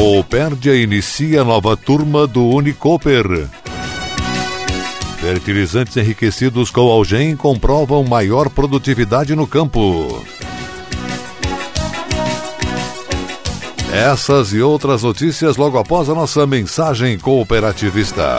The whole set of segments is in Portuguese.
Coopérdia inicia nova turma do Unicoper. Fertilizantes enriquecidos com algem comprovam maior produtividade no campo. Essas e outras notícias logo após a nossa mensagem cooperativista.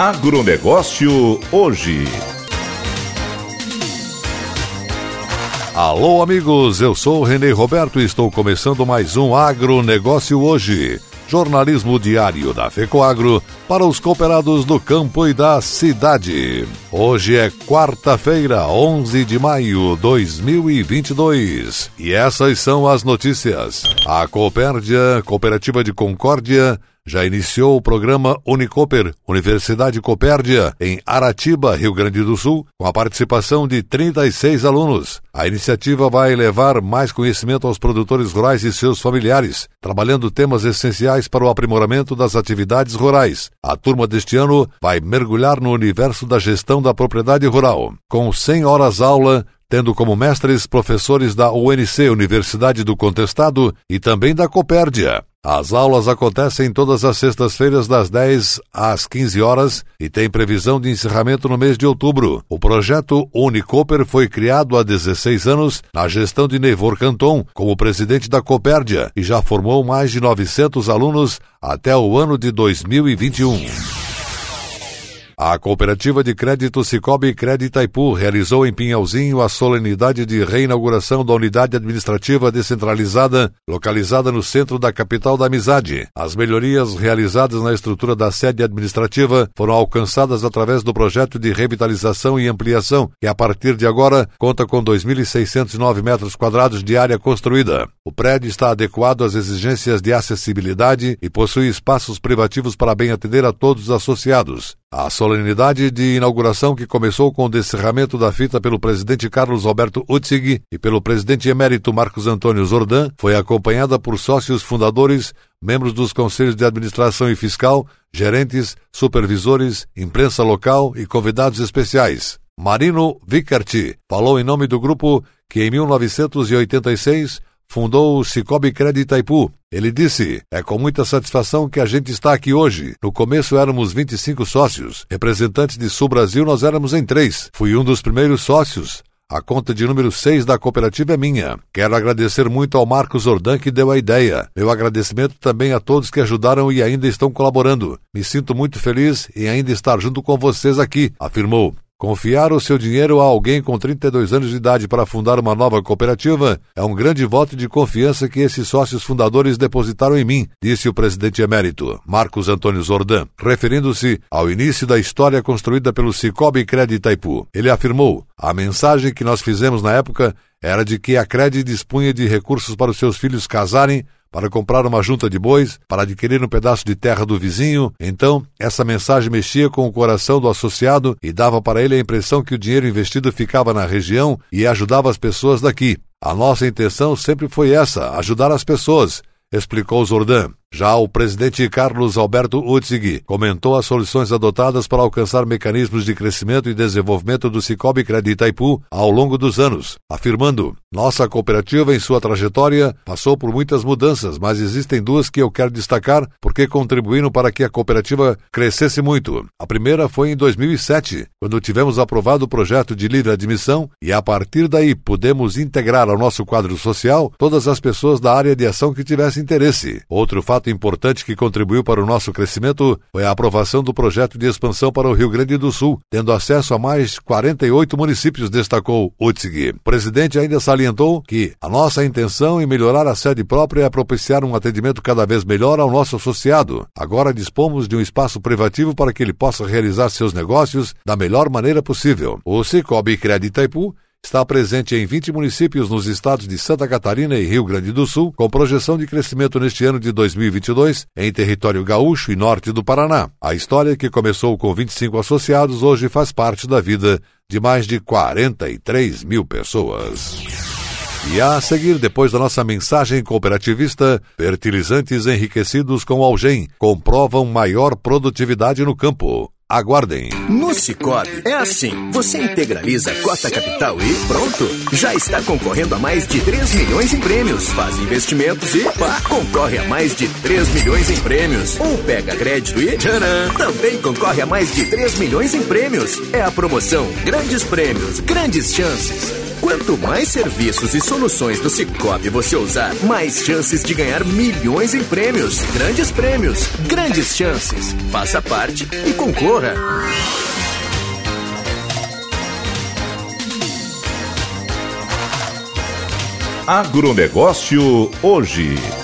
Agronegócio hoje. Alô, amigos, eu sou Renê Roberto e estou começando mais um Agronegócio hoje. Jornalismo diário da FECOAGRO para os cooperados do campo e da cidade. Hoje é quarta-feira, 11 de maio de 2022. E essas são as notícias. A Coopérdia, Cooperativa de Concórdia, já iniciou o programa Unicoper, Universidade Copérdia, em Aratiba, Rio Grande do Sul, com a participação de 36 alunos. A iniciativa vai levar mais conhecimento aos produtores rurais e seus familiares, trabalhando temas essenciais para o aprimoramento das atividades rurais. A turma deste ano vai mergulhar no universo da gestão da propriedade rural, com 100 horas aula tendo como mestres professores da UNC, Universidade do Contestado, e também da Copérdia. As aulas acontecem todas as sextas-feiras das 10 às 15 horas e tem previsão de encerramento no mês de outubro. O projeto Unicoper foi criado há 16 anos na gestão de Neivor Canton como presidente da Copérdia e já formou mais de 900 alunos até o ano de 2021. A Cooperativa de Crédito Cicobi Crédito Itaipu realizou em Pinhalzinho a solenidade de reinauguração da unidade administrativa descentralizada, localizada no centro da capital da Amizade. As melhorias realizadas na estrutura da sede administrativa foram alcançadas através do projeto de revitalização e ampliação, que a partir de agora conta com 2.609 metros quadrados de área construída. O prédio está adequado às exigências de acessibilidade e possui espaços privativos para bem atender a todos os associados. A solenidade de inauguração, que começou com o descerramento da fita pelo presidente Carlos Roberto Utzig e pelo presidente emérito Marcos Antônio Zordan, foi acompanhada por sócios fundadores, membros dos conselhos de administração e fiscal, gerentes, supervisores, imprensa local e convidados especiais. Marino Vickert falou em nome do grupo que em 1986 fundou o Cicobi Crédito Itaipu. Ele disse: É com muita satisfação que a gente está aqui hoje. No começo éramos 25 sócios. Representantes de Sul Brasil nós éramos em três. Fui um dos primeiros sócios. A conta de número 6 da cooperativa é minha. Quero agradecer muito ao Marcos Ordan que deu a ideia. Meu agradecimento também a todos que ajudaram e ainda estão colaborando. Me sinto muito feliz em ainda estar junto com vocês aqui, afirmou. Confiar o seu dinheiro a alguém com 32 anos de idade para fundar uma nova cooperativa é um grande voto de confiança que esses sócios fundadores depositaram em mim, disse o presidente emérito, Marcos Antônio Zordan, referindo-se ao início da história construída pelo Cicobi Crédito Itaipu. Ele afirmou: "A mensagem que nós fizemos na época era de que a Cred dispunha de recursos para os seus filhos casarem, para comprar uma junta de bois, para adquirir um pedaço de terra do vizinho. Então, essa mensagem mexia com o coração do associado e dava para ele a impressão que o dinheiro investido ficava na região e ajudava as pessoas daqui. A nossa intenção sempre foi essa, ajudar as pessoas, explicou Zordan. Já o presidente Carlos Alberto Utzig comentou as soluções adotadas para alcançar mecanismos de crescimento e desenvolvimento do Cicobi Crédito Itaipu ao longo dos anos, afirmando: Nossa cooperativa, em sua trajetória, passou por muitas mudanças, mas existem duas que eu quero destacar porque contribuíram para que a cooperativa crescesse muito. A primeira foi em 2007, quando tivemos aprovado o projeto de livre admissão e, a partir daí, pudemos integrar ao nosso quadro social todas as pessoas da área de ação que tivessem interesse. Outro fato fato importante que contribuiu para o nosso crescimento foi a aprovação do projeto de expansão para o Rio Grande do Sul, tendo acesso a mais 48 municípios, destacou Utzig. O presidente ainda salientou que a nossa intenção em melhorar a sede própria é propiciar um atendimento cada vez melhor ao nosso associado. Agora dispomos de um espaço privativo para que ele possa realizar seus negócios da melhor maneira possível. O Cicobi Crédito Itaipu está presente em 20 municípios nos estados de Santa Catarina e Rio Grande do Sul, com projeção de crescimento neste ano de 2022 em território gaúcho e norte do Paraná. A história, que começou com 25 associados, hoje faz parte da vida de mais de 43 mil pessoas. E a seguir, depois da nossa mensagem cooperativista, fertilizantes enriquecidos com algem comprovam maior produtividade no campo. Aguardem. No Cicobi é assim: você integraliza a cota capital e pronto. Já está concorrendo a mais de 3 milhões em prêmios. Faz investimentos e pá, concorre a mais de 3 milhões em prêmios. Ou pega crédito e tcharam, também concorre a mais de 3 milhões em prêmios. É a promoção Grandes Prêmios, Grandes Chances. Quanto mais serviços e soluções do Cicobi você usar, mais chances de ganhar milhões em prêmios. Grandes prêmios, grandes chances. Faça parte e concorra. Agronegócio hoje.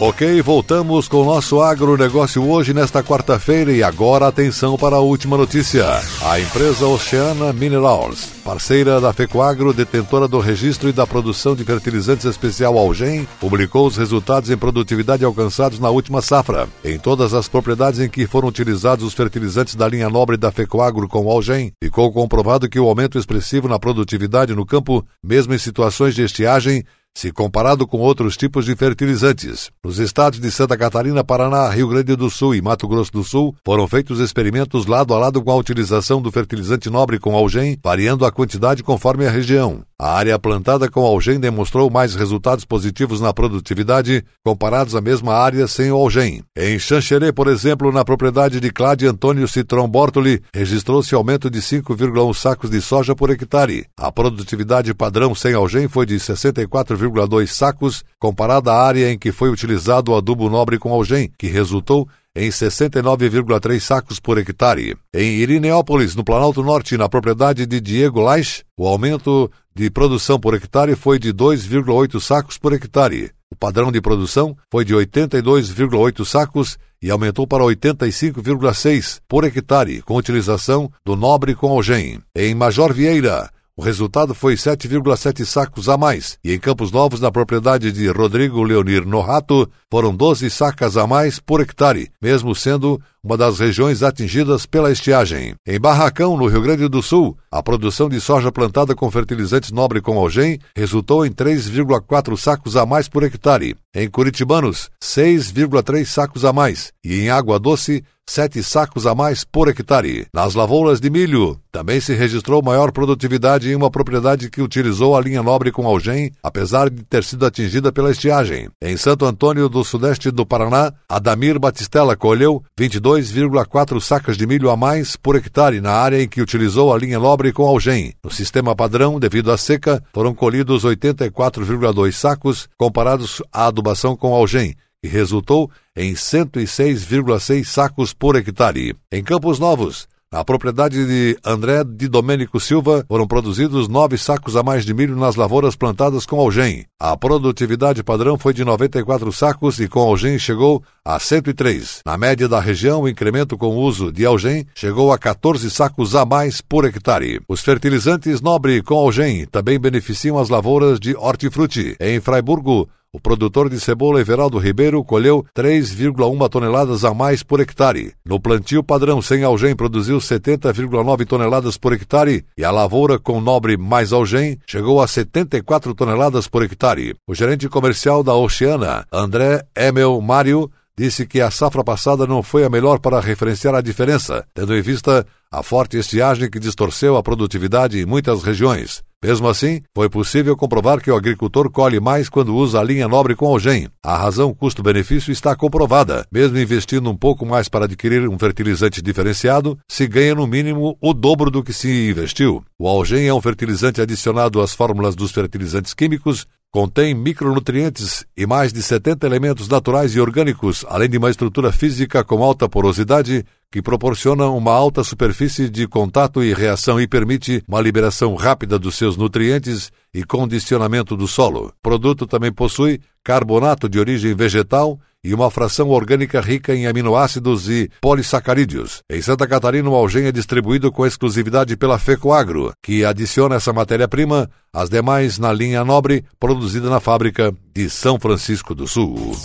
Ok, voltamos com o nosso agronegócio hoje, nesta quarta-feira, e agora atenção para a última notícia. A empresa Oceana Minerals, parceira da FECOAGRO, detentora do registro e da produção de fertilizantes especial Algem, publicou os resultados em produtividade alcançados na última safra. Em todas as propriedades em que foram utilizados os fertilizantes da linha nobre da FECOAGRO com Algem, ficou comprovado que o aumento expressivo na produtividade no campo, mesmo em situações de estiagem, se comparado com outros tipos de fertilizantes. Nos estados de Santa Catarina, Paraná, Rio Grande do Sul e Mato Grosso do Sul, foram feitos experimentos lado a lado com a utilização do fertilizante nobre com algem, variando a quantidade conforme a região. A área plantada com algem demonstrou mais resultados positivos na produtividade comparados à mesma área sem o algem. Em Xanxerê, por exemplo, na propriedade de Clade Antônio Citron Bortoli, registrou-se aumento de 5,1 sacos de soja por hectare. A produtividade padrão sem algem foi de 64,2 sacos, comparada à área em que foi utilizado o adubo nobre com algem, que resultou em 69,3 sacos por hectare. Em Irineópolis, no Planalto Norte, na propriedade de Diego Lais, o aumento de produção por hectare foi de 2,8 sacos por hectare. O padrão de produção foi de 82,8 sacos e aumentou para 85,6 por hectare, com utilização do nobre com algem. Em Major Vieira, o resultado foi 7,7 sacos a mais, e em Campos Novos, na propriedade de Rodrigo Leonir Norato, foram 12 sacas a mais por hectare, mesmo sendo uma das regiões atingidas pela estiagem. Em Barracão, no Rio Grande do Sul, a produção de soja plantada com fertilizantes nobre com algem resultou em 3,4 sacos a mais por hectare. Em Curitibanos, 6,3 sacos a mais. E em Água Doce, sete sacos a mais por hectare. Nas lavouras de milho, também se registrou maior produtividade em uma propriedade que utilizou a linha nobre com algem, apesar de ter sido atingida pela estiagem. Em Santo Antônio do Sudeste do Paraná, Adamir Batistella colheu 22,4 sacas de milho a mais por hectare na área em que utilizou a linha nobre com algem. No sistema padrão, devido à seca, foram colhidos 84,2 sacos, comparados à com algem, que resultou em 106,6 sacos por hectare. Em Campos Novos, Na propriedade de André de Domênico Silva, foram produzidos nove sacos a mais de milho nas lavouras plantadas com algem. A produtividade padrão foi de 94 sacos e com algem chegou a 103. Na média da região, o incremento com o uso de algem chegou a 14 sacos a mais por hectare. Os fertilizantes Nobre com algem também beneficiam as lavouras de hortifruti. Em Fraiburgo, o produtor de cebola Everaldo Ribeiro colheu 3,1 toneladas a mais por hectare. No plantio padrão sem algem produziu 70,9 toneladas por hectare e a lavoura com nobre mais algem chegou a 74 toneladas por hectare. O gerente comercial da Oceana, André Emel Mário, disse que a safra passada não foi a melhor para referenciar a diferença, tendo em vista a forte estiagem que distorceu a produtividade em muitas regiões. Mesmo assim, foi possível comprovar que o agricultor colhe mais quando usa a linha nobre com algem. A razão custo-benefício está comprovada. Mesmo investindo um pouco mais para adquirir um fertilizante diferenciado, se ganha no mínimo o dobro do que se investiu. O algem é um fertilizante adicionado às fórmulas dos fertilizantes químicos Contém micronutrientes e mais de 70 elementos naturais e orgânicos, além de uma estrutura física com alta porosidade que proporciona uma alta superfície de contato e reação e permite uma liberação rápida dos seus nutrientes e condicionamento do solo. O produto também possui carbonato de origem vegetal e uma fração orgânica rica em aminoácidos e polissacarídeos. Em Santa Catarina, o algem é distribuído com exclusividade pela FECOAGRO, que adiciona essa matéria-prima às demais na linha nobre produzida na fábrica de São Francisco do Sul.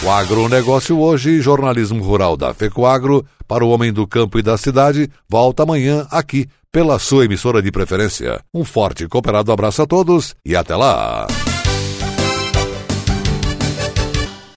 O agronegócio hoje, jornalismo rural da FECOAGRO, para o homem do campo e da cidade, volta amanhã aqui pela sua emissora de preferência. Um forte e cooperado abraço a todos e até lá!